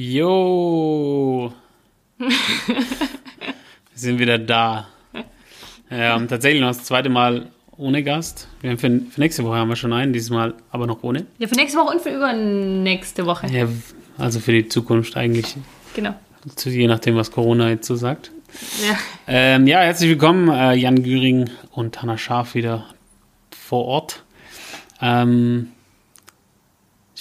Jo. Wir sind wieder da. Ähm, tatsächlich noch das zweite Mal ohne Gast. Wir haben für, für nächste Woche haben wir schon einen, dieses Mal aber noch ohne. Ja, für nächste Woche und für übernächste Woche. Ja, also für die Zukunft eigentlich. Genau. Zu, je nachdem, was Corona jetzt so sagt. Ja. Ähm, ja, herzlich willkommen, äh, Jan Güring und Hanna Scharf wieder vor Ort. Ähm,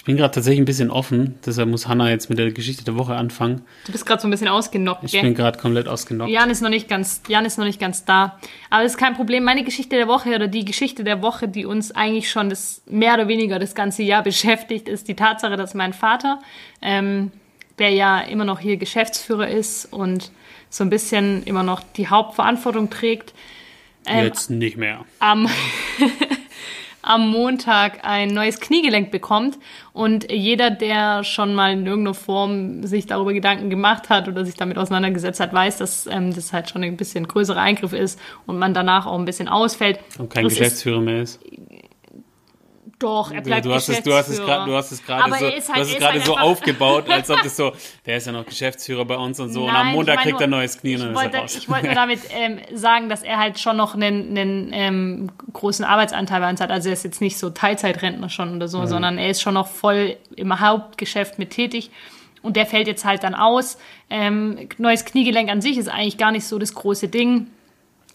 bin gerade tatsächlich ein bisschen offen, deshalb muss Hanna jetzt mit der Geschichte der Woche anfangen. Du bist gerade so ein bisschen ausgenockt, Ich gell? bin gerade komplett ausgenockt. Jan ist noch nicht ganz, Jan ist noch nicht ganz da. Aber das ist kein Problem. Meine Geschichte der Woche oder die Geschichte der Woche, die uns eigentlich schon das mehr oder weniger das ganze Jahr beschäftigt, ist die Tatsache, dass mein Vater, ähm, der ja immer noch hier Geschäftsführer ist und so ein bisschen immer noch die Hauptverantwortung trägt, ähm, Jetzt nicht mehr. am, am Montag ein neues Kniegelenk bekommt. Und jeder, der schon mal in irgendeiner Form sich darüber Gedanken gemacht hat oder sich damit auseinandergesetzt hat, weiß, dass ähm, das halt schon ein bisschen größerer Eingriff ist und man danach auch ein bisschen ausfällt. Und kein Das ist- Geschäftsführer mehr ist. Doch, er bleibt du hast es, du hast es gerade, du hast es gerade Aber so, halt- du hast es halt so aufgebaut, als ob das so, der ist ja noch Geschäftsführer bei uns und so. und am Nein, Montag ich mein kriegt er neues Knie und dann ich ist er wollte, raus. ich wollte nur damit ähm, sagen, dass er halt schon noch einen, einen ähm, großen Arbeitsanteil bei uns hat. Also er ist jetzt nicht so Teilzeitrentner schon oder Mhm. so, sondern er ist schon noch voll im Hauptgeschäft mit tätig. Und der fällt jetzt halt dann aus. Ähm, neues Kniegelenk an sich ist eigentlich gar nicht so das große Ding.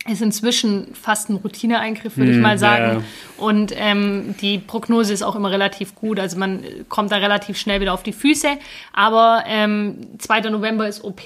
Ist inzwischen fast ein Routineeingriff, würde ich mal sagen. ja. Und ähm, die Prognose ist auch immer relativ gut. Also man kommt da relativ schnell wieder auf die Füße. Aber ähm, 2. November ist OP.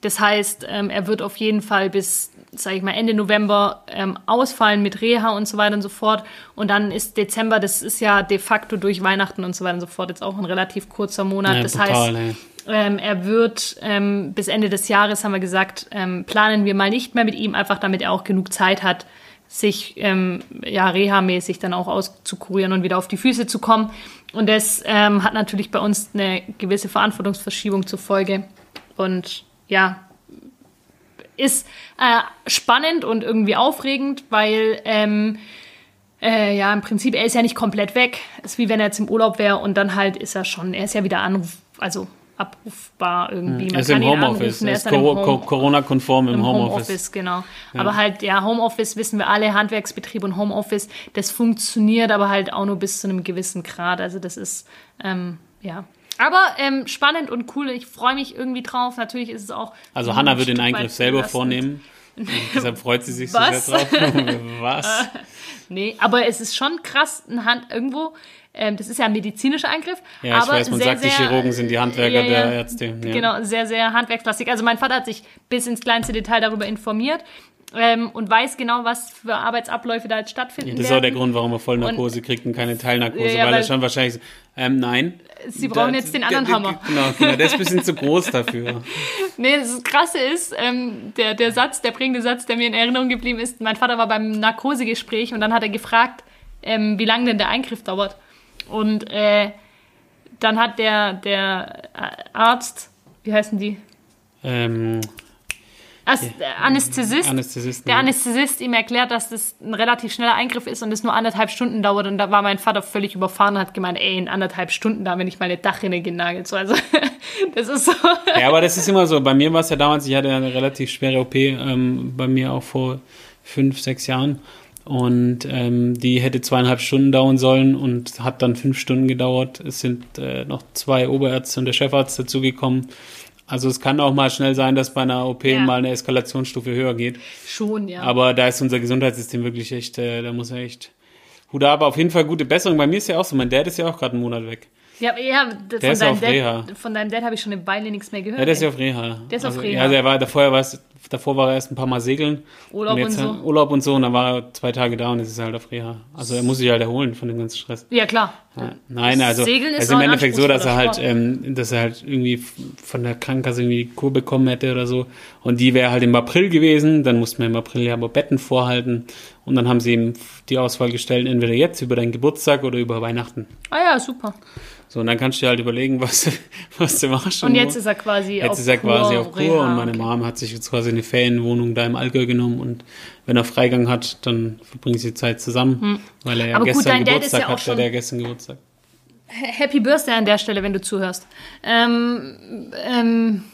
Das heißt, ähm, er wird auf jeden Fall bis, sage ich mal, Ende November ähm, ausfallen mit Reha und so weiter und so fort. Und dann ist Dezember, das ist ja de facto durch Weihnachten und so weiter und so fort jetzt auch ein relativ kurzer Monat. Ja, das brutal, heißt, ähm, er wird ähm, bis Ende des Jahres, haben wir gesagt, ähm, planen wir mal nicht mehr mit ihm, einfach damit er auch genug Zeit hat, sich ähm, ja, reha-mäßig dann auch auszukurieren und wieder auf die Füße zu kommen. Und das ähm, hat natürlich bei uns eine gewisse Verantwortungsverschiebung zur Folge. Und ja, ist äh, spannend und irgendwie aufregend, weil ähm, äh, ja, im Prinzip, er ist ja nicht komplett weg. Ist wie wenn er jetzt im Urlaub wäre und dann halt ist er schon, er ist ja wieder anruf, also abrufbar irgendwie. Er ist im Homeoffice, er ist dann im Coro- Home- Co- Corona-konform im, im Homeoffice. Homeoffice, genau. Aber halt, ja, Homeoffice wissen wir alle, Handwerksbetrieb und Homeoffice, das funktioniert aber halt auch nur bis zu einem gewissen Grad. Also das ist, ähm, ja. Aber ähm, spannend und cool. Ich freue mich irgendwie drauf. Natürlich ist es auch. Also Hanna wird den Eingriff selber belastend. vornehmen. Und deshalb freut sie sich Was? so sehr drauf. Was? Nee, aber es ist schon krass, eine Hand irgendwo. Ähm, das ist ja ein medizinischer Eingriff. Ja, ich aber weiß, man sehr, sagt, die sehr, Chirurgen sind die Handwerker ja, ja. der Ärzte. Ja. Genau, sehr, sehr handwerkslastig. Also mein Vater hat sich bis ins kleinste Detail darüber informiert ähm, und weiß genau, was für Arbeitsabläufe da jetzt stattfinden Das ist auch der werden. Grund, warum er Vollnarkose kriegt und keine Teilnarkose, Ja, ja, weil, er weil- schon wahrscheinlich so, ähm, nein. Sie brauchen Da- jetzt den der- anderen der- Hammer. Genau, genau, der ist ein bisschen zu groß dafür. Nee, das Krasse ist, ähm, der, der Satz, der prägende Satz, der mir in Erinnerung geblieben ist, mein Vater war beim Narkosegespräch und dann hat er gefragt, ähm, wie lange denn der Eingriff dauert. Und äh, dann hat der, der Arzt, wie heißen die? Ähm, As der Anästhesist, Anästhesisten. der Anästhesist ihm erklärt, dass das ein relativ schneller Eingriff ist und es nur anderthalb Stunden dauert. Und da war mein Vater völlig überfahren und hat gemeint, ey, in anderthalb Stunden, da haben wir nicht meine Dachrinne genagelt. So, also, das ist so. Ja, aber das ist immer so. Bei mir war es ja damals, ich hatte ja eine relativ schwere OP, ähm, bei mir auch vor fünf, sechs Jahren. Und ähm, die hätte zweieinhalb Stunden dauern sollen und hat dann fünf Stunden gedauert. Es sind äh, noch zwei Oberärzte und der Chefarzt dazugekommen. Also es kann auch mal schnell sein, dass bei einer OP Ja. mal eine Eskalationsstufe höher geht. Schon, ja. Aber da ist unser Gesundheitssystem wirklich echt, äh, da muss er echt. Hut ab, auf jeden Fall gute Besserung. Bei mir ist ja auch so, mein Dad ist ja auch gerade einen Monat weg. Ja, aber ja, von, ist deinem auf Reha. Dad, von deinem Dad habe ich schon eine Weile nichts mehr gehört. Ja, der ist ja auf Reha. Der ist auf also, Reha. Ja, also er war, davor, war es, davor war er erst ein paar Mal segeln. Urlaub und jetzt und so. halt Urlaub und so und dann war er zwei Tage da und jetzt ist er halt auf Reha. Also er muss sich halt erholen von dem ganzen Stress. ja, klar. Ja. Nein, also Segeln es ist ist im Endeffekt so, dass er halt, ähm, dass er halt irgendwie von der Krankenkasse irgendwie die Kur bekommen hätte oder so. Und die wäre halt im April gewesen. Dann mussten wir im April ja aber Betten vorhalten. Und dann haben sie ihm die Auswahl gestellt, entweder jetzt über deinen Geburtstag oder über Weihnachten. Ah ja, super. So, und dann kannst du dir halt überlegen, was, was du machst. Und jetzt ist er quasi Jetzt auf ist er quasi auf Kur Reha. und meine Mom hat sich jetzt quasi eine Ferienwohnung da im Allgäu genommen und wenn er Freigang hat, dann verbringen sie Zeit zusammen, weil er ja Hm. Aber gut, gestern ist Geburtstag ja hat, der, gestern Geburtstag. Happy Birthday an der Stelle, wenn du zuhörst. Ähm, ähm,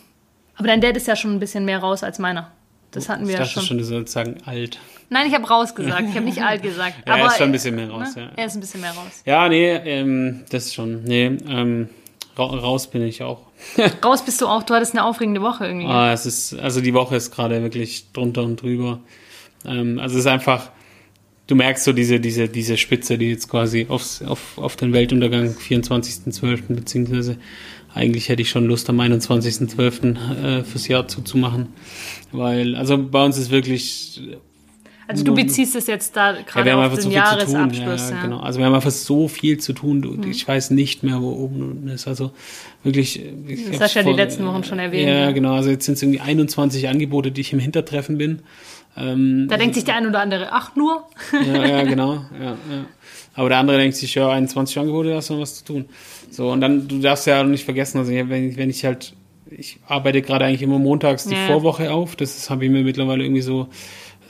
aber dein Dad ist ja schon ein bisschen mehr raus als meiner. Das hatten wir ich ja dachte schon. schon, du sollst sagen alt. Nein, ich habe raus gesagt. Ich habe nicht alt gesagt. Ja, aber er ist schon ein bisschen mehr raus, ne? ja. Er ist ein bisschen mehr raus. Ja, nee, ähm, das ist schon. Nee, ähm, ra raus bin ich auch. Raus bist du auch. Du hattest eine aufregende Woche irgendwie. Ah, es ist, also die Woche ist gerade wirklich drunter und drüber. Ähm, also es ist einfach, du merkst so diese, diese, diese Spitze, die jetzt quasi aufs, auf, auf den Weltuntergang 24.12. beziehungsweise eigentlich hätte ich schon Lust am 21.12. Äh, fürs Jahr zuzumachen. Weil, also bei uns ist wirklich Also du beziehst es jetzt da ja, gerade wir haben auf den so. Ja, Jahresabschluss. ja, ja. genau. Also wir haben einfach so viel zu tun. Du, Ich weiß nicht mehr, wo oben und unten ist. Also wirklich. Ich Das hast du ja die letzten Wochen schon erwähnt, Ja, ja. genau. Also jetzt sind es irgendwie 21 Angebote, die ich im Hintertreffen bin. Ähm, Da denkt sich der ein oder andere, ach nur. ja, ja, genau. Ja, ja. Aber der andere denkt sich, ja, 21 Angebote, da hast du noch was zu tun. So, und dann, du darfst ja auch nicht vergessen, also wenn, ich- wenn ich halt, ich arbeite gerade eigentlich immer montags die Ja. Vorwoche auf, das habe ich mir mittlerweile irgendwie so,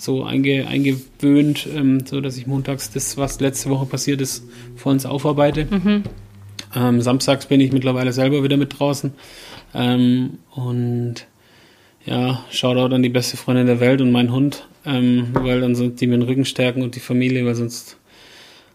so einge, eingewöhnt, ähm, so dass ich montags das, was letzte Woche passiert ist, vor uns aufarbeite. Ähm, samstags bin ich mittlerweile selber wieder mit draußen. Ähm, und ja, Shoutout an die beste Freundin der Welt und meinen Hund, ähm, weil dann sind die mir den Rücken stärken und die Familie, weil sonst,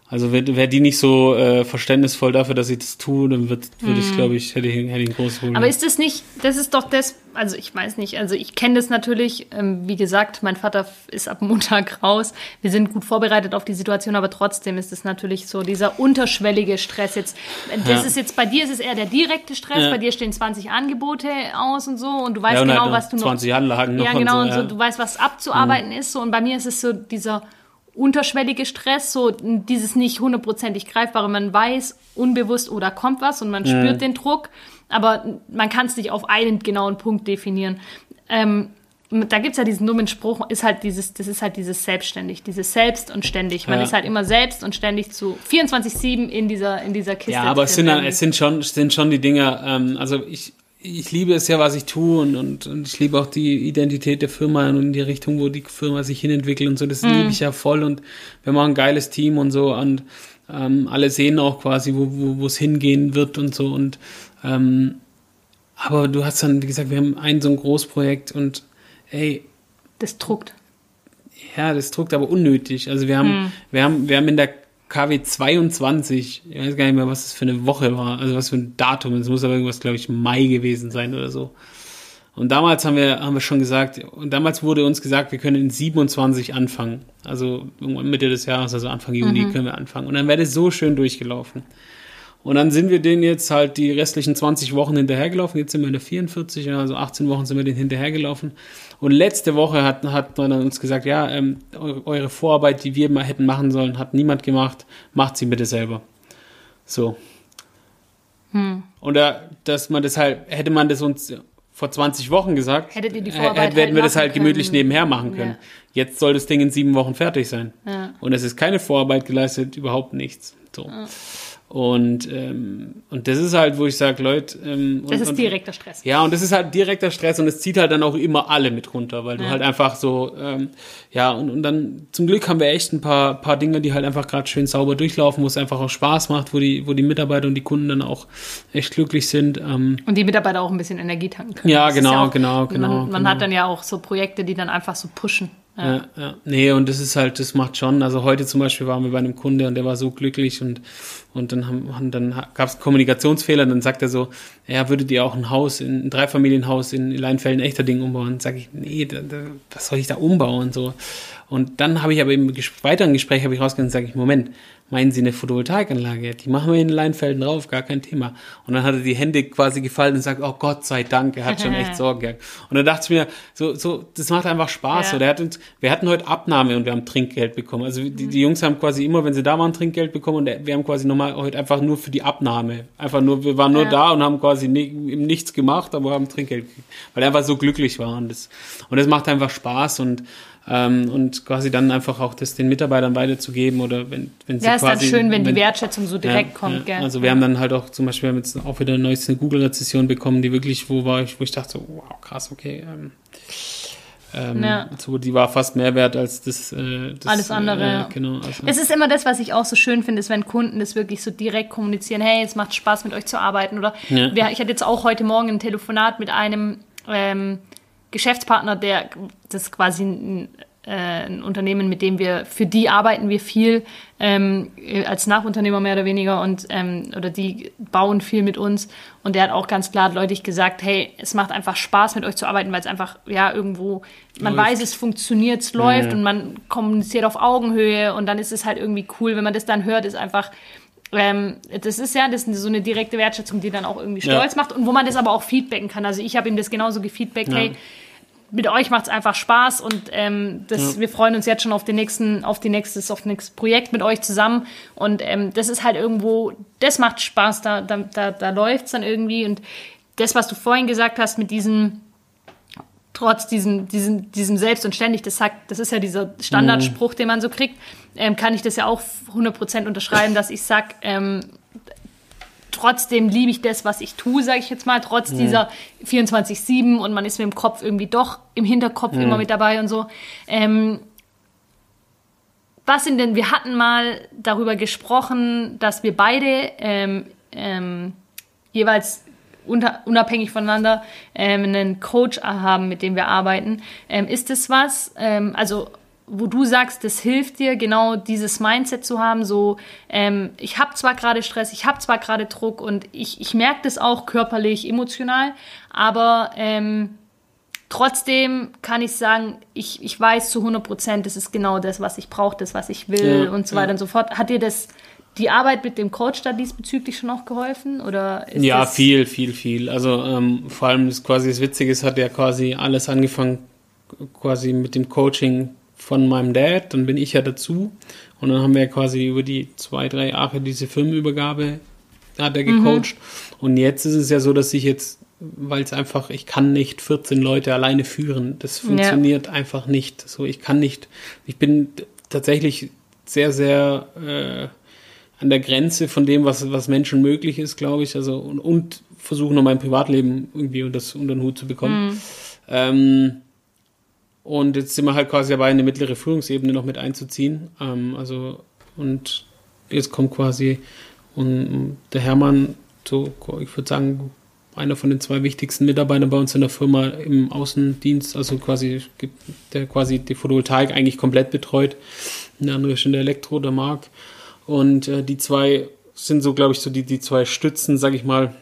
also wäre wär die nicht so äh, verständnisvoll dafür, dass ich das tue, dann würde würd ich, glaube ich, hätte ich, hätte ich ein großes Problem. Aber ist das nicht, das ist doch das, also ich weiß nicht, also ich kenne das natürlich, ähm, wie gesagt, mein Vater ist ab Montag raus. Wir sind gut vorbereitet auf die Situation, aber trotzdem ist es natürlich so dieser unterschwellige Stress jetzt. Das Ja. ist jetzt bei dir ist es eher der direkte Stress, Ja. bei dir stehen 20 Angebote aus und so und du weißt ja, und genau, halt was du noch 20 Anlagen noch Ja, und genau, so, und so, ja. Mhm. du weißt, was abzuarbeiten ist so und bei mir ist es so dieser unterschwellige Stress, so dieses nicht hundertprozentig greifbare, man weiß unbewusst oder kommt was und man Mhm. spürt den Druck, aber man kann es nicht auf einen genauen Punkt definieren. Ähm, da gibt's ja diesen dummen Spruch, ist halt dieses, das ist halt dieses selbstständig, dieses selbst und ständig. Man Ja. ist halt immer selbst und ständig zu 24-7 in dieser, in dieser Kiste. Ja, aber es sind, dann, es sind schon, es sind schon die Dinge, ähm, also ich, ich liebe es ja, was ich tue und, und, und ich liebe auch die Identität der Firma und in die Richtung, wo die Firma sich hinentwickelt und so, das liebe ich ja voll und wir machen ein geiles Team und so und ähm, alle sehen auch quasi, wo, wo, wo es hingehen wird und so und ähm, aber du hast dann, wie gesagt, wir haben ein so ein Großprojekt und ey, das druckt. ja, das druckt aber unnötig. Also wir haben, wir haben, wir haben in der KW 22, ich weiß gar nicht mehr, was das für eine Woche war, also was für ein Datum, es muss aber irgendwas, glaube ich, Mai gewesen sein oder so. Und damals haben wir, haben wir schon gesagt, und damals wurde uns gesagt, wir können in 27 anfangen. Also irgendwann Mitte des Jahres, also Anfang Juni können wir anfangen. Und dann wäre das so schön durchgelaufen. Und dann sind wir denen jetzt halt die restlichen 20 Wochen hinterhergelaufen. Jetzt sind wir in der 44, also 18 Wochen sind wir denen hinterhergelaufen. Und letzte Woche hat, hat man dann uns gesagt, ja, ähm, eure, Vorarbeit, die wir mal hätten machen sollen, hat niemand gemacht. Macht sie bitte selber. So. Und da, dass man das halt, hätte man das uns vor 20 Wochen gesagt, Hättet ihr die äh, Vorarbeit hätten wir halt das halt gemütlich können. nebenher machen können. Ja. Jetzt soll das Ding in sieben Wochen fertig sein. Ja. Und es ist keine Vorarbeit geleistet, überhaupt nichts. So. Und, ähm, und das ist halt, wo ich sage, Leute. Ähm, Das ist direkter Stress. Ja, und das ist halt direkter Stress und es zieht halt dann auch immer alle mit runter, weil du Ja. halt einfach so, ähm, ja, und, und dann zum Glück haben wir echt ein paar, paar Dinge, die halt einfach gerade schön sauber durchlaufen, wo es einfach auch Spaß macht, wo die, wo die Mitarbeiter und die Kunden dann auch echt glücklich sind. Ähm, Und die Mitarbeiter auch ein bisschen Energie tanken können. Ja, Das genau, auch, genau, genau, Man, man genau. hat dann ja auch so Projekte, die dann einfach so pushen. Ja. Ja. Nee, und das ist halt, das macht schon. Also heute zum Beispiel waren wir bei einem Kunde und der war so glücklich und, und dann haben, dann gab es Kommunikationsfehler und dann sagt er so, ja, würdet ihr auch ein Haus, in, ein Dreifamilienhaus in Leinfelden Echterding umbauen? Sag ich, nee, da, da, was soll ich da umbauen? So. Und dann habe ich aber im weiteren Gespräch habe ich rausgegangen und sage ich, Moment, meinen Sie eine Photovoltaikanlage? Die machen wir in Leinfelden drauf, gar kein Thema. Und dann hat er die Hände quasi gefallen und sagt, oh Gott sei Dank, er hat schon echt Sorgen gehabt. Und dann dachte ich mir, so, so, das macht einfach Spaß. Ja. So, der hat uns, wir hatten heute Abnahme und wir haben Trinkgeld bekommen. Also die, die Jungs haben quasi immer, wenn sie da waren, Trinkgeld bekommen und wir haben quasi nochmal heute einfach nur für die Abnahme. Einfach nur, wir waren nur Ja. da und haben quasi ni nichts gemacht, aber haben Trinkgeld gekriegt. Weil er einfach so glücklich war. Und das, und das macht einfach Spaß und ähm, und quasi dann einfach auch das den Mitarbeitern weiterzugeben oder wenn, wenn sie Ja, ist dann quasi, schön, wenn die Wertschätzung so direkt ja, kommt, ja. gell? Also wir haben dann halt auch zum Beispiel wir haben jetzt auch wieder eine Google-Rezession bekommen, die wirklich, wo war ich, wo ich dachte, so, wow, krass, okay. Ähm, Ähm, Ja. so, die war fast mehr wert als das. Äh, das Alles andere, Äh, genau. Also, Es ist immer das, was ich auch so schön finde, ist, wenn Kunden das wirklich so direkt kommunizieren, hey, es macht Spaß, mit euch zu arbeiten. Oder Ja. wir, ich hatte jetzt auch heute Morgen ein Telefonat mit einem ähm, Geschäftspartner, der das quasi ein, ein Unternehmen, mit dem wir, für die arbeiten wir viel ähm, als Nachunternehmer mehr oder weniger und ähm, oder die bauen viel mit uns. Und der hat auch ganz klar deutlich gesagt, hey, es macht einfach Spaß, mit euch zu arbeiten, weil es einfach, ja, irgendwo, man Läuft. weiß, es funktioniert, es läuft Ja. und man kommuniziert auf Augenhöhe und dann ist es halt irgendwie cool, wenn man das dann hört, ist einfach, ähm, das ist ja das ist so eine direkte Wertschätzung, die dann auch irgendwie Ja. stolz macht und wo man das aber auch feedbacken kann. Also ich habe ihm das genauso gefeedbackt, Ja. hey, mit euch macht es einfach Spaß und ähm, das, Ja. wir freuen uns jetzt schon auf den nächsten, auf die nächstes, auf das nächste Projekt mit euch zusammen. Und ähm, das ist halt irgendwo, das macht Spaß, da, da, da, da läuft es dann irgendwie. Und das, was du vorhin gesagt hast, mit diesem, trotz diesem, diesem, diesem Selbst und ständig, das sagt, das ist ja dieser Standardspruch, den man so kriegt, ähm, kann ich das ja auch 100% unterschreiben, dass ich sag, ähm, trotzdem liebe ich das, was ich tue, sage ich jetzt mal, trotz dieser 24-7 und man ist mit dem Kopf irgendwie doch im Hinterkopf immer mit dabei und so. Ähm, was sind denn, wir hatten mal darüber gesprochen, dass wir beide ähm, ähm, jeweils unter, unabhängig voneinander ähm, einen Coach haben, mit dem wir arbeiten. Ähm, ist das was, ähm, also wo du sagst, das hilft dir, genau dieses Mindset zu haben, so ähm, ich habe zwar gerade Stress, ich habe zwar gerade Druck und ich, ich merke das auch körperlich, emotional, aber ähm, trotzdem kann ich sagen, ich, ich weiß zu 100 Prozent, das ist genau das, was ich brauche, das, was ich will Ja, und so weiter und so fort. Hat dir das die Arbeit mit dem Coach da diesbezüglich schon auch geholfen? Oder ist ja, viel, viel, viel. Also ähm, vor allem das quasi das Witzige ist, hat ja quasi alles angefangen, quasi mit dem Coaching von meinem Dad. Dann bin ich ja dazu. Und dann haben wir ja quasi über die zwei, drei Jahre diese Firmenübergabe hat er gecoacht. Und jetzt ist es ja so, dass ich jetzt, weil es einfach, ich kann nicht 14 Leute alleine führen. Das funktioniert einfach nicht. So, ich kann nicht, ich bin tatsächlich sehr, sehr äh, an der Grenze von dem, was, was Menschen möglich ist, glaube ich. Also und, und versuche noch mein Privatleben irgendwie unter, das, unter den Hut zu bekommen. Ähm, und jetzt sind wir halt quasi dabei, eine mittlere Führungsebene noch mit einzuziehen. Ähm, also und jetzt kommt quasi und der Hermann, so, ich würde sagen, einer von den zwei wichtigsten Mitarbeitern bei uns in der Firma im Außendienst, also quasi, der quasi die Photovoltaik eigentlich komplett betreut. Der andere ist in der Elektro, der Marc. Und äh, die zwei sind so, glaube ich, so die, die zwei Stützen, sag ich mal.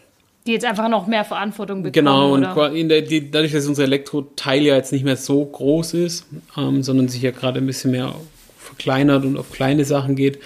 Die jetzt einfach noch mehr Verantwortung bekommen. Genau, und oder? in der, die, dadurch, dass unser Elektroteil ja jetzt nicht mehr so groß ist, ähm, sondern sich ja gerade ein bisschen mehr verkleinert und auf kleine Sachen geht,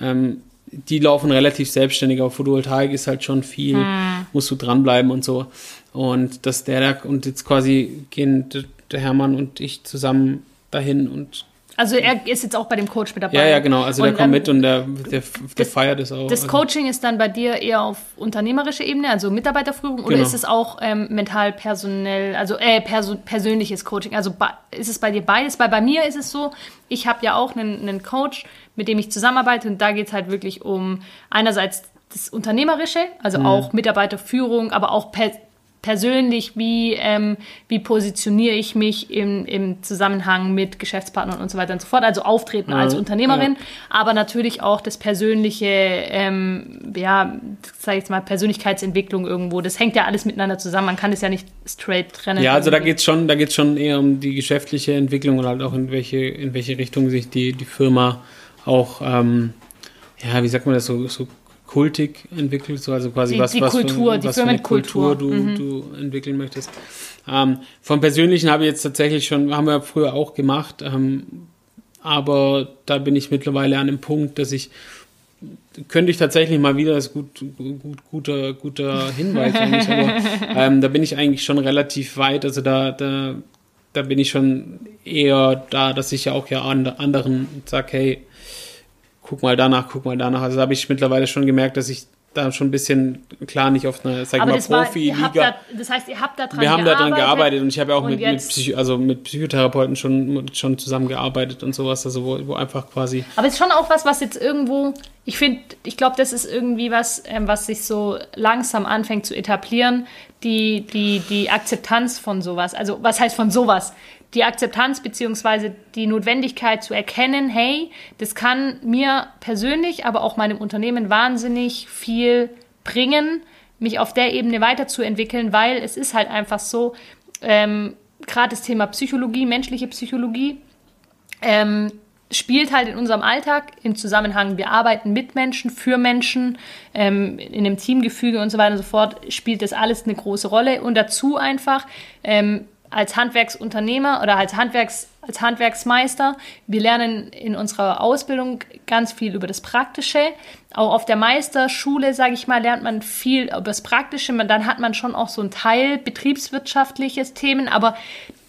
ähm, die laufen relativ selbstständig. Aber Photovoltaik ist halt schon viel, Hm. musst du dranbleiben und so. Und dass der da, und jetzt quasi gehen der Hermann und ich zusammen dahin und Also er ist jetzt auch bei dem Coach mit dabei. ja, ja, genau. Also der Und, kommt ähm, mit und der, der, der das- feiert es auch. Das Also- Coaching ist dann bei dir eher auf unternehmerischer Ebene, also Mitarbeiterführung, oder Genau. ist es auch ähm, mental personell, also äh, perso persönliches Coaching? Also ist es bei dir beides? Weil bei mir ist es so, ich habe ja auch einen, einen Coach, mit dem ich zusammenarbeite und da geht es halt wirklich um einerseits das Unternehmerische, also auch Mitarbeiterführung, aber auch per persönlich, wie, ähm, wie positioniere ich mich im, im Zusammenhang mit Geschäftspartnern und so weiter und so fort. Also auftreten als Ja, Unternehmerin, aber natürlich auch das persönliche, ähm, ja, sag ich jetzt mal, Persönlichkeitsentwicklung irgendwo. Das hängt ja alles miteinander zusammen. Man kann es ja nicht straight trennen. Ja, also da irgendwie. geht's schon, da geht's schon eher um die geschäftliche Entwicklung und halt auch in welche, in welche Richtung sich die, die Firma auch, ähm, ja, wie sagt man das, so, so kultig entwickelt, so also quasi Die- was, die was, Kultur, für, die was für eine. Kultur du, Mhm. du entwickeln möchtest. Ähm, vom Persönlichen habe ich jetzt tatsächlich schon, haben wir früher auch gemacht, ähm, aber da bin ich mittlerweile an dem Punkt, dass ich könnte ich tatsächlich mal wieder, das ist gut, gut, guter, guter Hinweis eigentlich, aber ähm, da bin ich eigentlich schon relativ weit. Also da, da, da bin ich schon eher da, dass ich ja auch ja an anderen sage, hey, guck mal danach, guck mal danach. Also da habe ich mittlerweile schon gemerkt, dass ich da schon ein bisschen, klar, nicht auf einer, sag ich mal, Profi-Liga. da, das heißt, ihr habt da dran Wir haben gearbeitet. daran gearbeitet und ich habe ja auch mit, mit, Psycho, also mit Psychotherapeuten schon, schon zusammengearbeitet und sowas, also wo, wo einfach quasi Aber es ist schon auch was, was jetzt irgendwo, ich finde, ich glaube, das ist irgendwie was, ähm, was sich so langsam anfängt zu etablieren, die, die, die Akzeptanz von sowas. Also was heißt von sowas? Die Akzeptanz beziehungsweise die Notwendigkeit zu erkennen, hey, das kann mir persönlich, aber auch meinem Unternehmen wahnsinnig viel bringen, mich auf der Ebene weiterzuentwickeln, weil es ist halt einfach so, ähm, gerade das Thema Psychologie, menschliche Psychologie, ähm, spielt halt in unserem Alltag im Zusammenhang, wir arbeiten mit Menschen, für Menschen, ähm, in einem Teamgefüge und so weiter und so fort, spielt das alles eine große Rolle. Und dazu einfach ähm, als Handwerksunternehmer oder als, Handwerks, als Handwerksmeister, wir lernen in unserer Ausbildung ganz viel über das Praktische. Auch auf der Meisterschule, sage ich mal, lernt man viel über das Praktische. Dann hat man schon auch so ein Teil betriebswirtschaftliches Themen, aber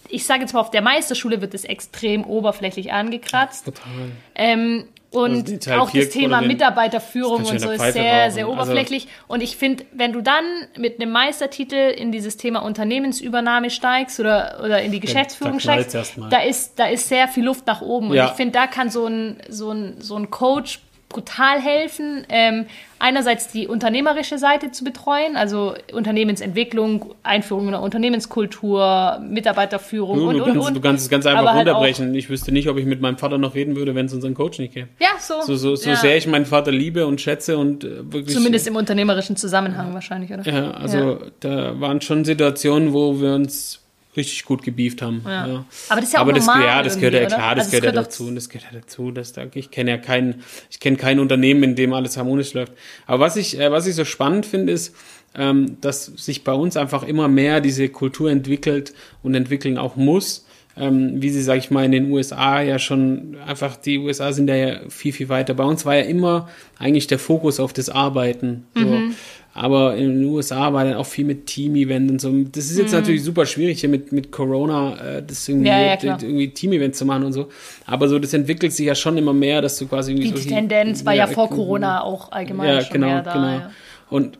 ich sage jetzt mal, auf der Meisterschule wird es extrem oberflächlich angekratzt. Total. Ähm, und also auch das Thema Mitarbeiterführung und so ist sehr, rauchen. sehr also oberflächlich. Also, und ich finde, wenn du dann mit einem Meistertitel in dieses Thema Unternehmensübernahme steigst oder, oder in die Geschäftsführung steigst, da ist, da ist sehr viel Luft nach oben. Ja. Und ich finde, da kann so ein, so ein, so ein Coach brutal helfen, ähm, einerseits die unternehmerische Seite zu betreuen, also Unternehmensentwicklung, Einführung einer Unternehmenskultur, Mitarbeiterführung du, und, du und, kannst, und. Du kannst es ganz einfach halt runterbrechen. Ich wüsste nicht, ob ich mit meinem Vater noch reden würde, wenn es unseren Coach nicht gäbe. Ja, so. So, so, so ja. sehr ich meinen Vater liebe und schätze und äh, wirklich. Zumindest im unternehmerischen Zusammenhang wahrscheinlich, oder? Ja, also ja. da waren schon Situationen, wo wir uns richtig gut gebieft haben. Ja. ja. Aber das ist ja auch Aber normal das, ja, das gehört ja klar, das, also gehört ja dazu. Das gehört ja dazu. Das, ich kenne ja kein, ich kenne kein Unternehmen, in dem alles harmonisch läuft. Aber was ich, äh, was ich so spannend finde, ist, ähm, dass sich bei uns einfach immer mehr diese Kultur entwickelt und entwickeln auch muss. Ähm, wie sie, sag ich mal, in den USA ja schon einfach, die USA sind da ja viel, viel weiter. Bei uns war ja immer eigentlich der Fokus auf das Arbeiten. So. Mhm. Aber in den USA war dann auch viel mit Team-Event und so. Das ist jetzt mhm. natürlich super schwierig hier mit, mit Corona, äh, das irgendwie, ja, ja, irgendwie Team-Event zu machen und so. Aber so, das entwickelt sich ja schon immer mehr, dass du quasi irgendwie. Die so Tendenz war ja, vor Corona auch allgemein ja, schon genau, mehr da. Genau. Ja. Und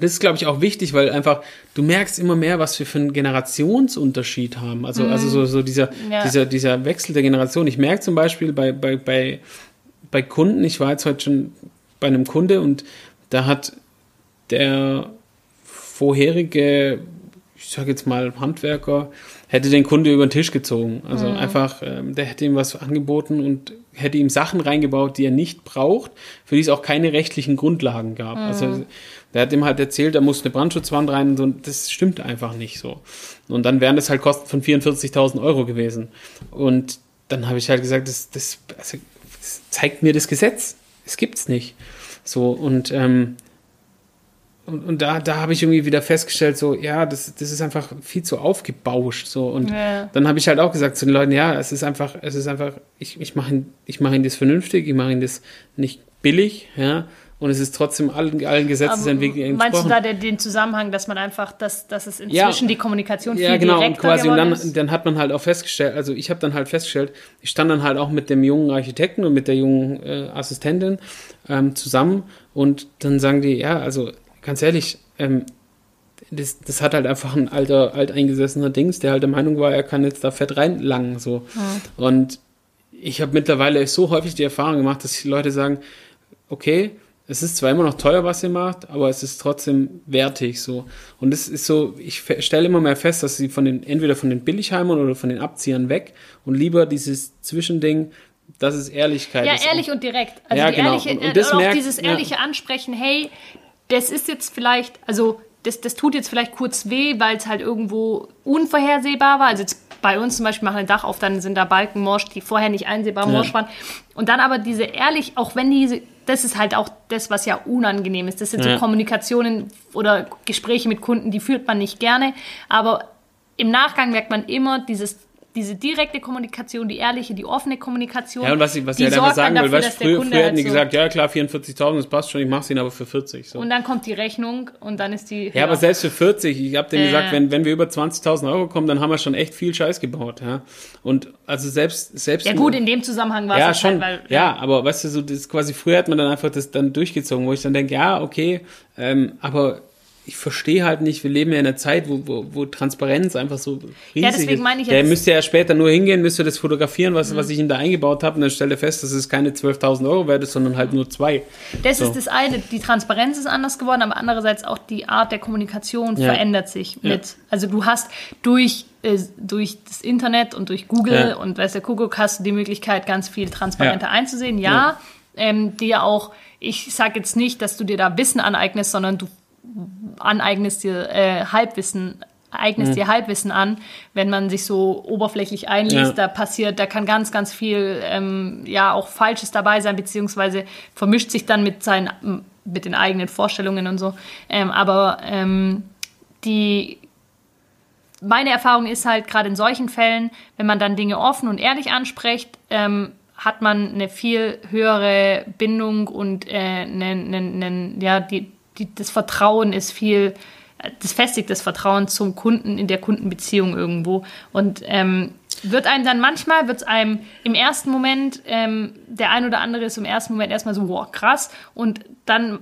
das ist, glaube ich, auch wichtig, weil einfach du merkst immer mehr, was wir für einen Generationsunterschied haben. Also, mhm. also so, so dieser, ja. dieser, dieser Wechsel der Generation. Ich merke zum Beispiel bei, bei, bei, bei Kunden, ich war jetzt heute schon bei einem Kunde und da hat der vorherige, ich sage jetzt mal Handwerker, hätte den Kunde über den Tisch gezogen. Also mhm. einfach, ähm, der hätte ihm was angeboten und hätte ihm Sachen reingebaut, die er nicht braucht, für die es auch keine rechtlichen Grundlagen gab. Mhm. Also der hat ihm halt erzählt, da muss eine Brandschutzwand rein und so, das stimmt einfach nicht so. Und dann wären das halt Kosten von 44.000 Euro gewesen. Und dann habe ich halt gesagt, das, das, also, das zeigt mir das Gesetz. Es gibt's nicht. So, und ähm, und, und da, da habe ich irgendwie wieder festgestellt, so, ja, das, das ist einfach viel zu aufgebauscht. So. Und ja. dann habe ich halt auch gesagt zu den Leuten, ja, es ist einfach, es ist einfach, ich, ich mache ich mach ihn das vernünftig, ich mache ihn das nicht billig, ja. Und es ist trotzdem allen, allen Gesetzesentwicklungen Meinst du da den, den, Zusammenhang, dass man einfach, dass, dass es inzwischen ja, die Kommunikation viel ja, genau, direkter und quasi und dann, ist? dann hat man halt auch festgestellt, also ich habe dann halt festgestellt, ich stand dann halt auch mit dem jungen Architekten und mit der jungen äh, Assistentin ähm, zusammen und dann sagen die, ja, also ganz ehrlich, ähm, das, das hat halt einfach ein alter, alteingesessener Dings, der halt der Meinung war, er kann jetzt da fett reinlangen, so. Ja. Und ich habe mittlerweile so häufig die Erfahrung gemacht, dass die Leute sagen, okay, es ist zwar immer noch teuer, was ihr macht, aber es ist trotzdem wertig, so. Und es ist so, ich stelle immer mehr fest, dass sie von den, entweder von den Billigheimern oder von den Abziehern weg und lieber dieses Zwischending, das ist Ehrlichkeit. Ja, ist ehrlich und direkt. Also ja, genau. ehrliche, und, und das auch merkt, dieses ehrliche ja. Ansprechen, hey, das ist jetzt vielleicht, also das, das tut jetzt vielleicht kurz weh, weil es halt irgendwo unvorhersehbar war. Also jetzt bei uns zum Beispiel machen ein Dach auf, dann sind da Balken morsch, die vorher nicht einsehbar ja. morsch waren. Und dann aber diese ehrlich, auch wenn diese, das ist halt auch das, was ja unangenehm ist. Das sind ja. so Kommunikationen oder Gespräche mit Kunden, die führt man nicht gerne. Aber im Nachgang merkt man immer dieses diese direkte Kommunikation, die ehrliche, die offene Kommunikation. Ja, und was ich, was ich halt einfach sagen will, weißt, früher, früher hätten die halt so gesagt, ja klar, 44.000, das passt schon, ich mach's ihnen aber für 40. So. Und dann kommt die Rechnung und dann ist die... Ja, aber selbst für 40, ich habe denen äh. gesagt, wenn, wenn wir über 20.000 Euro kommen, dann haben wir schon echt viel Scheiß gebaut. Ja? Und also selbst... selbst ja gut, in dem Zusammenhang war ja, es schon, halt, weil... Ja, aber weißt du, so das quasi früher hat man dann einfach das dann durchgezogen, wo ich dann denke, ja, okay, ähm, aber ich verstehe halt nicht, wir leben ja in einer Zeit, wo, wo, wo Transparenz einfach so riesig Ja, deswegen ist. meine ich Der jetzt- müsste ja später nur hingehen, müsste das fotografieren, was, was ich ihm da eingebaut habe, und dann stellt er fest, dass es keine 12.000 Euro wert ist, sondern halt nur zwei. Das So. ist das eine, die Transparenz ist anders geworden, aber andererseits auch die Art der Kommunikation Ja. verändert sich Ja. mit. Also du hast durch, äh, durch das Internet und durch Google Ja. und weiß der Kuckuck hast du die Möglichkeit, ganz viel transparenter Ja. einzusehen. Ja, Ähm, dir auch, ich sage jetzt nicht, dass du dir da Wissen aneignest, sondern du aneignest dir äh, Halbwissen eignest dir Halbwissen an, wenn man sich so oberflächlich einliest, Ja. da passiert, da kann ganz, ganz viel ähm, ja auch Falsches dabei sein, beziehungsweise vermischt sich dann mit seinen mit den eigenen Vorstellungen und so. Ähm, aber ähm, die meine Erfahrung ist halt gerade in solchen Fällen, wenn man dann Dinge offen und ehrlich anspricht, ähm, hat man eine viel höhere Bindung und äh, eine, eine, eine, ja, die, die, das Vertrauen ist viel, das festigt das Vertrauen zum Kunden in der Kundenbeziehung irgendwo. Und ähm, wird einem dann manchmal, wird es einem im ersten Moment, ähm, der ein oder andere ist im ersten Moment erstmal so, wow, krass. Und dann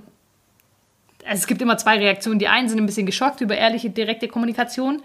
also es gibt immer zwei Reaktionen. Die einen sind ein bisschen geschockt über ehrliche, direkte Kommunikation.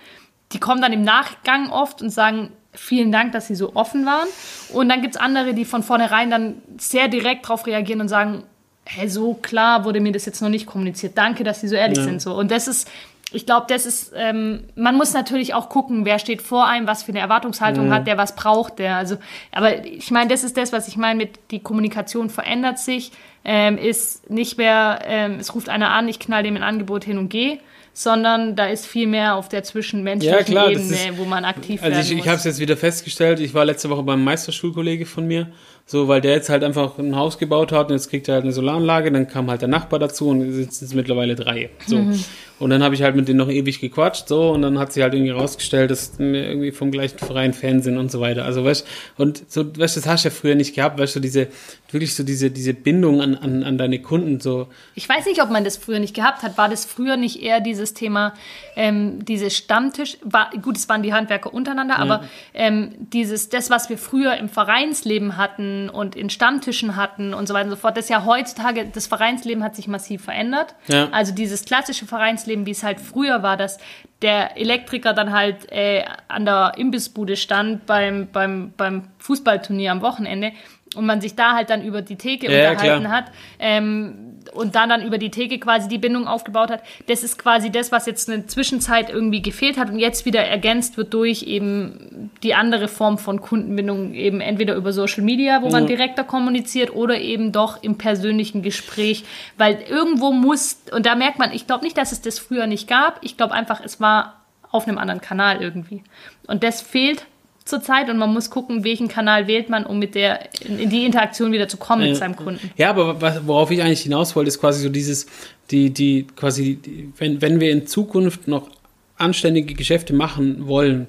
Die kommen dann im Nachgang oft und sagen, vielen Dank, dass sie so offen waren. Und dann gibt es andere, die von vornherein dann sehr direkt darauf reagieren und sagen, hey, so klar wurde mir das jetzt noch nicht kommuniziert. Danke, dass sie so ehrlich Ja. sind. So. Und das ist, ich glaube, das ist, ähm, man muss natürlich auch gucken, wer steht vor einem, was für eine Erwartungshaltung hat der, was braucht der. Also, aber ich meine, das ist das, was ich meine mit die Kommunikation verändert sich, ähm, ist nicht mehr, ähm, es ruft einer an, ich knall dem ein Angebot hin und gehe, sondern da ist viel mehr auf der zwischenmenschlichen Ja, klar, Ebene, ist- wo man aktiv Also werden ich, ich muss. habe es jetzt wieder festgestellt, ich war letzte Woche beim Meisterschulkollege von mir, so weil der jetzt halt einfach ein Haus gebaut hat und jetzt kriegt er halt eine Solaranlage, dann kam halt der Nachbar dazu und jetzt sind es mittlerweile drei. So. Mhm. Und dann habe ich halt mit denen noch ewig gequatscht, so, und dann hat sich halt irgendwie rausgestellt, dass wir irgendwie vom gleichen Verein Fan sind und so weiter. Also weißt und so, weißt du, das hast du ja früher nicht gehabt, weißt du, diese, wirklich so diese, diese Bindung an, an, an deine Kunden, so, Ich weiß nicht, ob man das früher nicht gehabt hat. War das früher nicht eher dieses Thema, ähm, dieses Stammtisch? War, gut, es waren die Handwerker untereinander, aber ähm, dieses, das, was wir früher im Vereinsleben hatten und in Stammtischen hatten und so weiter und so fort, das ist ja heutzutage, das Vereinsleben hat sich massiv verändert. Ja. Also dieses klassische Vereinsleben, wie es halt früher war, dass der Elektriker dann halt äh, an der Imbissbude stand beim, beim, beim Fußballturnier am Wochenende und man sich da halt dann über die Theke Ja, unterhalten klar. hat ähm, und dann dann über die Theke quasi die Bindung aufgebaut hat. Das ist quasi das, was jetzt eine Zwischenzeit irgendwie gefehlt hat und jetzt wieder ergänzt wird durch eben die andere Form von Kundenbindung, eben entweder über Social Media, wo man Mhm. direkter kommuniziert oder eben doch im persönlichen Gespräch, weil irgendwo muss, und da merkt man, ich glaube nicht, dass es das früher nicht gab, ich glaube einfach, es war auf einem anderen Kanal irgendwie. Und das fehlt zurzeit und man muss gucken, welchen Kanal wählt man, um mit der in, die Interaktion wieder zu kommen mit Ja. seinem Kunden. Ja, aber worauf ich eigentlich hinaus wollte, ist quasi so dieses, die, die, quasi, die, wenn, wenn wir in Zukunft noch anständige Geschäfte machen wollen,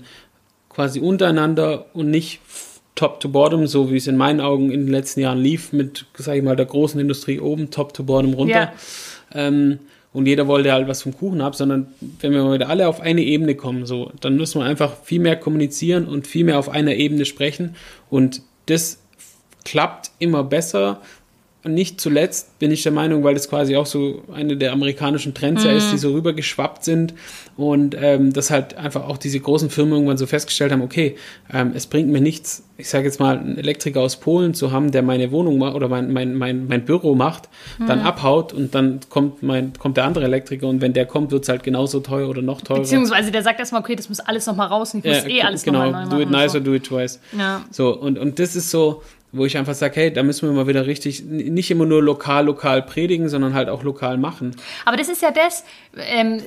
quasi untereinander und nicht top to bottom, so wie es in meinen Augen in den letzten Jahren lief, mit, sag ich mal, der großen Industrie oben, top to bottom runter. Ähm, und jeder wollte halt was vom Kuchen ab, sondern wenn wir mal wieder alle auf eine Ebene kommen, so, dann müssen wir einfach viel mehr kommunizieren und viel mehr auf einer Ebene sprechen. Und das klappt immer besser. Und nicht zuletzt bin ich der Meinung, weil das quasi auch so eine der amerikanischen Trends ja ist, die so rübergeschwappt sind und ähm, dass halt einfach auch diese großen Firmen irgendwann so festgestellt haben, okay, ähm, es bringt mir nichts, ich sage jetzt mal, einen Elektriker aus Polen zu haben, der meine Wohnung macht oder mein, mein, mein, mein Büro macht, dann abhaut und dann kommt, mein, kommt der andere Elektriker und wenn der kommt, wird es halt genauso teuer oder noch teurer. Beziehungsweise der sagt erstmal, okay, das muss alles nochmal raus und ich muss eh alles genau, nochmal neu do it machen. nice und or do it twice. Ja. So, und, und das ist so, wo ich einfach sage, hey, da müssen wir mal wieder richtig, nicht immer nur lokal, lokal predigen, sondern halt auch lokal machen. Aber das ist ja das, ähm,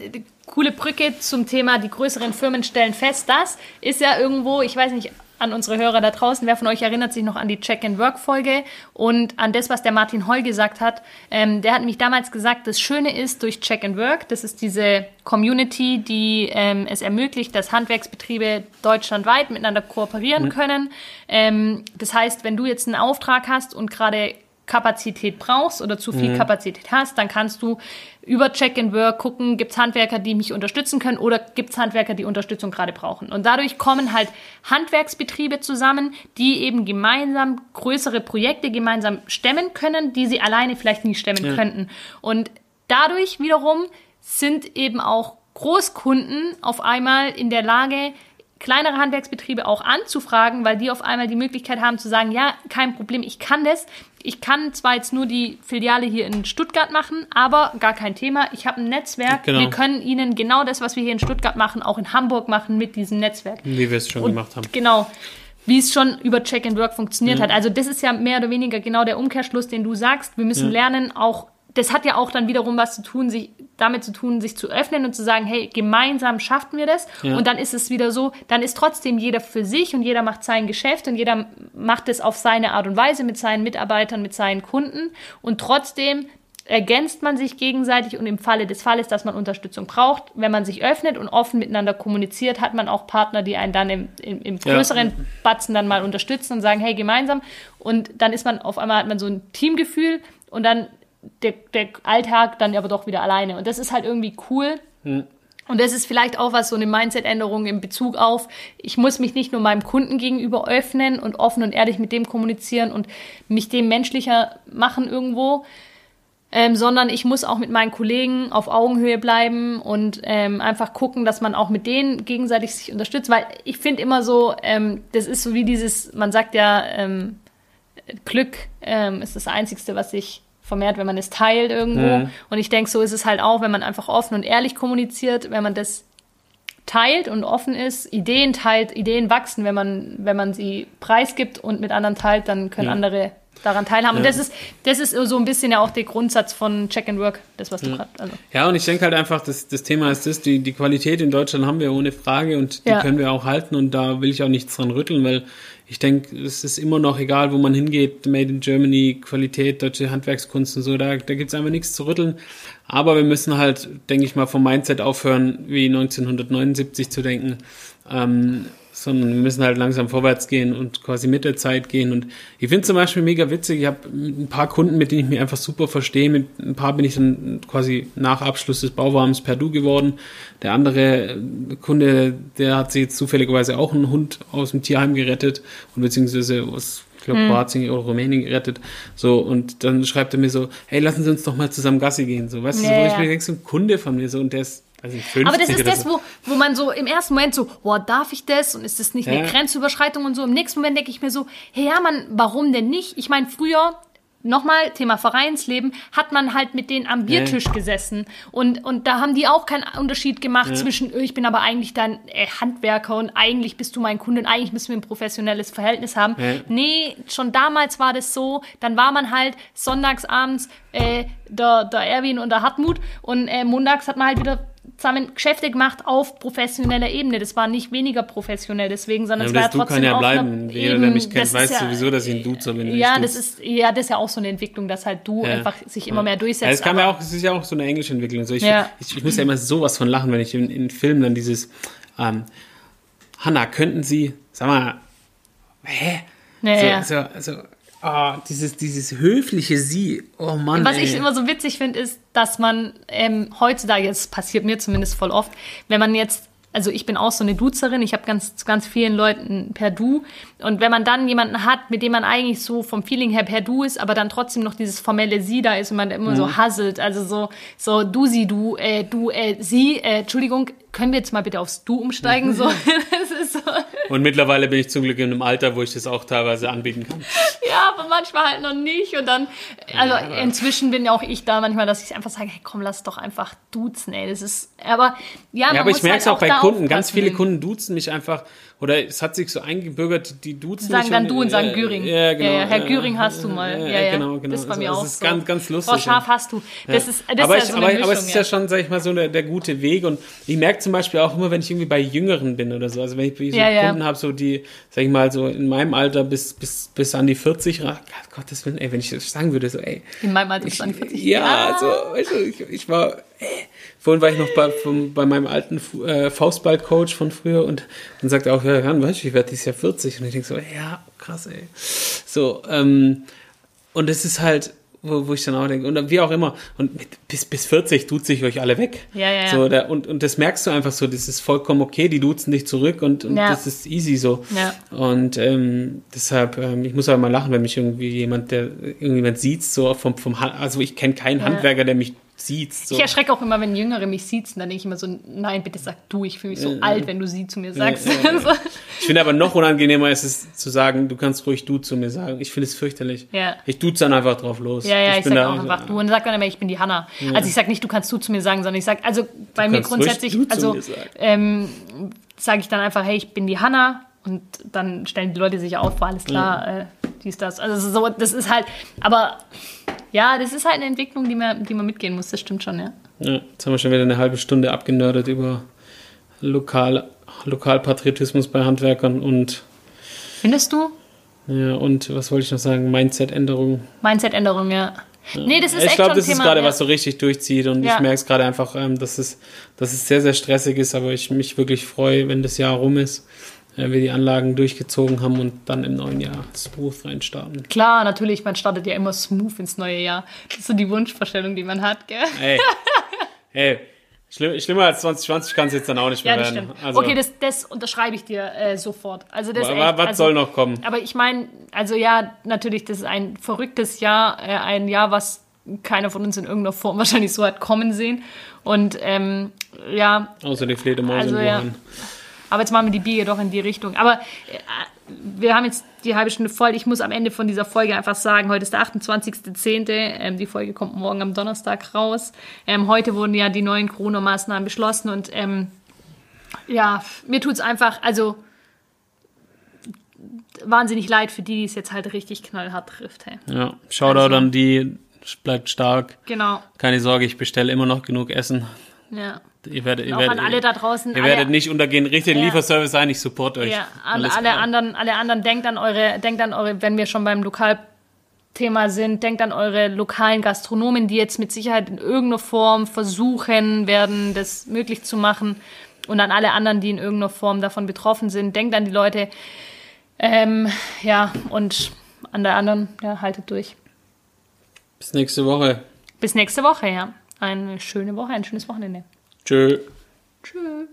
coole Brücke zum Thema, die größeren Firmen stellen fest, das ist ja irgendwo, ich weiß nicht, an unsere Hörer da draußen, wer von euch erinnert sich noch an die Check-and-Work-Folge und an das, was der Martin Holl gesagt hat. Ähm, der hat nämlich damals gesagt, das Schöne ist durch Check-and-Work, das ist diese Community, die ähm, es ermöglicht, dass Handwerksbetriebe deutschlandweit miteinander kooperieren können. Ähm, das heißt, wenn du jetzt einen Auftrag hast und gerade Kapazität brauchst oder zu viel Kapazität hast, dann kannst du über Check and Work gucken, gibt es Handwerker, die mich unterstützen können oder gibt es Handwerker, die Unterstützung gerade brauchen. Und dadurch kommen halt Handwerksbetriebe zusammen, die eben gemeinsam größere Projekte gemeinsam stemmen können, die sie alleine vielleicht nie stemmen könnten. Und dadurch wiederum sind eben auch Großkunden auf einmal in der Lage, kleinere Handwerksbetriebe auch anzufragen, weil die auf einmal die Möglichkeit haben zu sagen, ja, kein Problem, ich kann das. Ich kann zwar jetzt nur die Filiale hier in Stuttgart machen, aber gar kein Thema. Ich habe ein Netzwerk. Genau. Wir können Ihnen genau das, was wir hier in Stuttgart machen, auch in Hamburg machen mit diesem Netzwerk. Wie wir es schon Und gemacht haben. Genau wie es schon über Check and Work funktioniert ja. hat. Also das ist ja mehr oder weniger genau der Umkehrschluss, den du sagst. Wir müssen ja. lernen, auch das hat ja auch dann wiederum was zu tun, sich damit zu tun, sich zu öffnen und zu sagen, hey, gemeinsam schaffen wir das. Ja. Und dann ist es wieder so, dann ist trotzdem jeder für sich und jeder macht sein Geschäft und jeder macht es auf seine Art und Weise mit seinen Mitarbeitern, mit seinen Kunden. Und trotzdem ergänzt man sich gegenseitig und im Falle des Falles, dass man Unterstützung braucht, wenn man sich öffnet und offen miteinander kommuniziert, hat man auch Partner, die einen dann im, im, im größeren ja. Batzen dann mal unterstützen und sagen, hey, gemeinsam. Und dann ist man auf einmal hat man so ein Teamgefühl und dann der, der Alltag dann aber doch wieder alleine. Und das ist halt irgendwie cool. Hm. Und das ist vielleicht auch was, so eine Mindset-Änderung in Bezug auf, ich muss mich nicht nur meinem Kunden gegenüber öffnen und offen und ehrlich mit dem kommunizieren und mich dem menschlicher machen irgendwo, ähm, sondern ich muss auch mit meinen Kollegen auf Augenhöhe bleiben und ähm, einfach gucken, dass man auch mit denen gegenseitig sich unterstützt, weil ich finde immer so, ähm, das ist so wie dieses, man sagt ja, ähm, Glück ähm, ist das Einzigste, was sich vermehrt, wenn man es teilt irgendwo. Mhm. Und ich denke, so ist es halt auch, wenn man einfach offen und ehrlich kommuniziert, wenn man das teilt und offen ist, Ideen teilt, Ideen wachsen, wenn man, wenn man sie preisgibt und mit anderen teilt, dann können ja. andere daran teilhaben. Ja. Und das ist, das ist so ein bisschen ja auch der Grundsatz von Check and Work, das, was du ja. gerade. Also. Ja, und ich denke halt einfach, das, das Thema ist das, die, die Qualität in Deutschland haben wir ohne Frage und die können wir auch halten und da will ich auch nichts dran rütteln, weil ich denke, es ist immer noch egal, wo man hingeht, Made in Germany, Qualität, deutsche Handwerkskunst und so, da, da gibt es einfach nichts zu rütteln. Aber wir müssen halt, denke ich mal, vom Mindset aufhören, wie 1979 zu denken. Ähm, sondern wir müssen halt langsam vorwärts gehen und quasi mit der Zeit gehen. Und ich finde zum Beispiel mega witzig, ich habe ein paar Kunden, mit denen ich mich einfach super verstehe. Mit ein paar bin ich dann quasi nach Abschluss des Bauwarms per Du geworden. Der andere Kunde, der hat sich jetzt zufälligerweise auch einen Hund aus dem Tierheim gerettet und beziehungsweise aus ich glaube, hm. Kroatien oder Rumänien gerettet. So, und dann schreibt er mir so, hey, lassen Sie uns doch mal zusammen Gassi gehen. So, weißt ja, du, so, ich mir denke, so ein Kunde von mir so, und der ist also Aber das ist das, wo, wo man so im ersten Moment so, boah, darf ich das? Und ist das nicht eine Grenzüberschreitung und so? Im nächsten Moment denke ich mir so, hey, ja, man, warum denn nicht? Ich meine, früher, nochmal, Thema Vereinsleben, hat man halt mit denen am Biertisch ja. gesessen. Und, und da haben die auch keinen Unterschied gemacht ja. zwischen, oh, ich bin aber eigentlich dein äh, Handwerker und eigentlich bist du mein Kunde und eigentlich müssen wir ein professionelles Verhältnis haben. Ja. Nee, schon damals war das so. Dann war man halt sonntagsabends äh, der, der Erwin und der Hartmut und äh, montags hat man halt wieder zusammen Geschäfte gemacht auf professioneller Ebene. Das war nicht weniger professionell deswegen, sondern ja, es war ja trotzdem kann ja bleiben. Jeder, der mich kennt, weiß ja, sowieso, dass ich ein so bin. Ja, das ist ja das ist ja auch so eine Entwicklung, dass halt du einfach sich immer mehr durchsetzt. Ja, es kam ja auch, es ist ja auch so eine englische Entwicklung. So, ich, ich, ich, muss ja immer sowas von lachen, wenn ich in, in Filmen dann dieses ähm, Hanna, könnten Sie, sag mal, hä? Ja, so, so, so Oh, dieses, dieses höfliche Sie. Oh Mann. Was ey. ich immer so witzig finde, ist, dass man ähm, heutzutage, es passiert mir zumindest voll oft, wenn man jetzt also ich bin auch so eine Duzerin, ich habe ganz, ganz vielen Leuten per Du. Und wenn man dann jemanden hat, mit dem man eigentlich so vom Feeling her per Du ist, aber dann trotzdem noch dieses formelle Sie da ist und man immer mhm. so hasselt, also so, so du, sie, du, äh, du, äh, sie, äh, Entschuldigung, können wir jetzt mal bitte aufs Du umsteigen? So, ist so. Und mittlerweile bin ich zum Glück in einem Alter, wo ich das auch teilweise anbieten kann. Ja, aber manchmal halt noch nicht. Und dann, also ja, inzwischen bin ja auch ich da manchmal, dass ich einfach sage, hey, komm, lass doch einfach duzen, ey. Das ist, aber ja, ja aber ich merke es halt auch bei Kunden. Ganz viele Kunden duzen mich einfach oder es hat sich so eingebürgert, die duzen Sagen dann du und sagen äh, Göring. Ja, genau. Ja, ja, Herr Göring hast du mal. Ja, ja, genau, genau. Das ist bei mir also, auch das ist so. ganz, ganz lustig. Frau Schaf hast du. Das ist, das aber, ist ja so aber, Mischung, aber es ist ja schon, sag ich mal, so der, der gute Weg und ich merke zum Beispiel auch immer, wenn ich irgendwie bei Jüngeren bin oder so, also wenn ich, wenn ich so Kunden habe, so die, sag ich mal, so in meinem Alter bis, bis, bis an die 40, Gott, Gottes Willen, ey, wenn ich das sagen würde, so, ey. In meinem Alter bis an die 40. Ja, so, weißt du, ich, ich war, ey, Vorhin war ich noch bei, vom, bei meinem alten äh, Faustball-Coach von früher und dann sagt er auch, ja, Jan, weißt du, ich werde dieses Jahr 40. Und ich denke so, ja, krass, ey. So, ähm, und es ist halt, wo, wo ich dann auch denke, und wie auch immer, und mit, bis, bis 40 tut sich euch alle weg. Ja, ja. So, der, und, und das merkst du einfach so, das ist vollkommen okay, die duzen dich zurück und, und ja. das ist easy so. Ja. Und ähm, deshalb, ähm, ich muss aber mal lachen, wenn mich irgendwie jemand, der irgendjemand sieht, so vom, vom also ich kenne keinen ja. Handwerker, der mich siezt. So. Ich erschrecke auch immer, wenn Jüngere mich siezen, dann denke ich immer so, nein, bitte sag du, ich fühle mich so alt, wenn du sie zu mir sagst. ja, ja. So. Ich finde aber noch unangenehmer ist es zu sagen, du kannst ruhig du zu mir sagen. Ich finde es fürchterlich. Ja. Ich duze dann einfach drauf los. Ja, ja, ich, bin sag da- auch einfach du. Und sag dann immer, ich bin die Hanna. Also ich sag nicht, du kannst du zu mir sagen, sondern ich sag, also bei mir grundsätzlich, du also mir sagen. ähm, sage ich dann einfach, hey, ich bin die Hanna. Und dann stellen die Leute sich auf, war alles klar, äh, dies, das. Also so, das ist halt, aber ja, das ist halt eine Entwicklung, die man, die man mitgehen muss, das stimmt schon, ja. Ja, jetzt haben wir schon wieder eine halbe Stunde abgenördet über Lokal, Lokalpatriotismus bei Handwerkern und, Findest du? ja, und was wollte ich noch sagen? Mindset-Änderung. Mindset-Änderung, ja. Nee, das ist ich glaube, das Thema. ist gerade, ja. was so richtig durchzieht und Ja. ich merke es gerade einfach, ähm, dass, es, dass es sehr, sehr stressig ist, aber ich mich wirklich freue, wenn das Jahr rum ist, äh, wir die Anlagen durchgezogen haben und dann im neuen Jahr smooth reinstarten. Klar, natürlich, man startet ja immer smooth ins neue Jahr. Das ist so die Wunschvorstellung, die man hat, gell? Ey, hey, schlimm, schlimmer als 2020 kann es jetzt dann auch nicht mehr Ja, das werden. Also, okay, das, das unterschreibe ich dir äh, sofort. Also das wa- echt, was also, soll noch kommen? Aber ich meine, also ja, natürlich, das ist ein verrücktes Jahr, äh, ein Jahr, was keiner von uns in irgendeiner Form wahrscheinlich so hat kommen sehen. Und ähm, ja, Außer die Fledermaus Also, in ja. Aber jetzt machen wir die Biege doch in die Richtung. Aber äh, wir haben jetzt die halbe Stunde voll. Ich muss am Ende von dieser Folge einfach sagen, heute ist der 28.10. Ähm, die Folge kommt morgen am Donnerstag raus. Ähm, heute wurden ja die neuen Corona-Maßnahmen beschlossen und ähm, ja, mir tut's einfach, also wahnsinnig leid für die, die es jetzt halt richtig knallhart trifft. Hey. Ja, Shoutout Also- an die, bleibt stark. Genau, Keine Sorge, ich bestelle immer noch genug Essen. Ja. Ihr werdet, ihr Auch werdet, an alle da draußen. ihr alle, werdet nicht untergehen. Richtet den Ja. Lieferservice ein, ich support euch. Ja, an Alles alle klar. anderen, alle anderen, denkt an eure, denkt an eure, wenn wir schon beim Lokalthema sind, denkt an eure lokalen Gastronomen, die jetzt mit Sicherheit in irgendeiner Form versuchen werden, das möglich zu machen. Und an alle anderen, die in irgendeiner Form davon betroffen sind. Denkt an die Leute. Ähm, ja, und an der anderen, ja, haltet durch. Bis nächste Woche. Bis nächste Woche, ja. Eine schöne Woche, ein schönes Wochenende. Tschö. Tschüss.